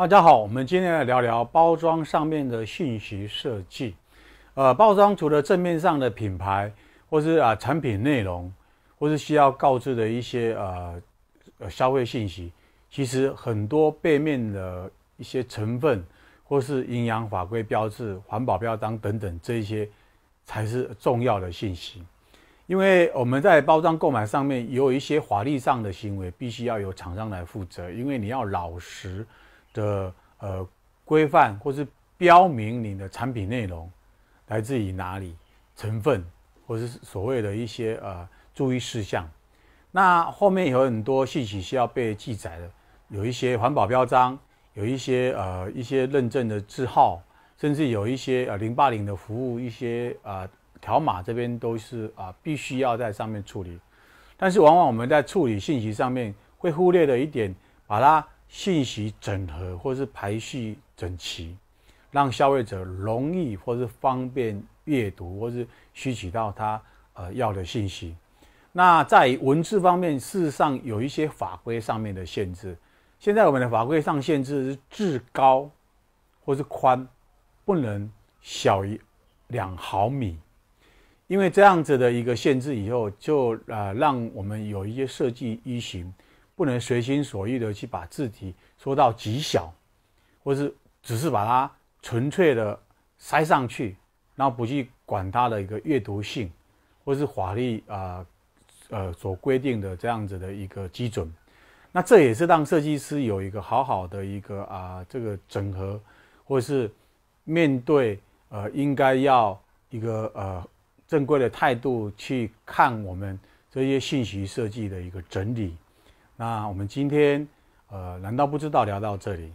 大家好，我们今天来聊聊包装上面的信息设计。呃，包装除了正面上的品牌，或是啊产品内容，或是需要告知的一些呃呃消费信息，其实很多背面的一些成分，或是营养法规标志、环保标章等等，这些才是重要的信息。因为我们在包装购买上面有一些法律上的行为，必须要由厂商来负责。因为你要老实的呃规范或是标明你的产品内容来自于哪里、成分或是所谓的一些呃注意事项。那后面有很多信息需要被记载的，有一些环保标章，有一些呃一些认证的字号，甚至有一些呃零八零的服务，一些呃。条码这边都是啊，必须要在上面处理，但是往往我们在处理信息上面会忽略了一点，把它信息整合或是排序整齐，让消费者容易或是方便阅读或是吸取到他呃要的信息。那在文字方面，事实上有一些法规上面的限制。现在我们的法规上限制是字高或是宽不能小于两毫米。因为这样子的一个限制以后，就呃让我们有一些设计依循，不能随心所欲的去把字体缩到极小，或是只是把它纯粹的塞上去，然后不去管它的一个阅读性，或是法律啊呃，所规定的这样子的一个基准。那这也是让设计师有一个好好的一个啊、这个整合，或是面对呃应该要一个呃。正规的态度去看我们这些信息设计的一个整理。那我们今天，呃，难道不知道聊到这里？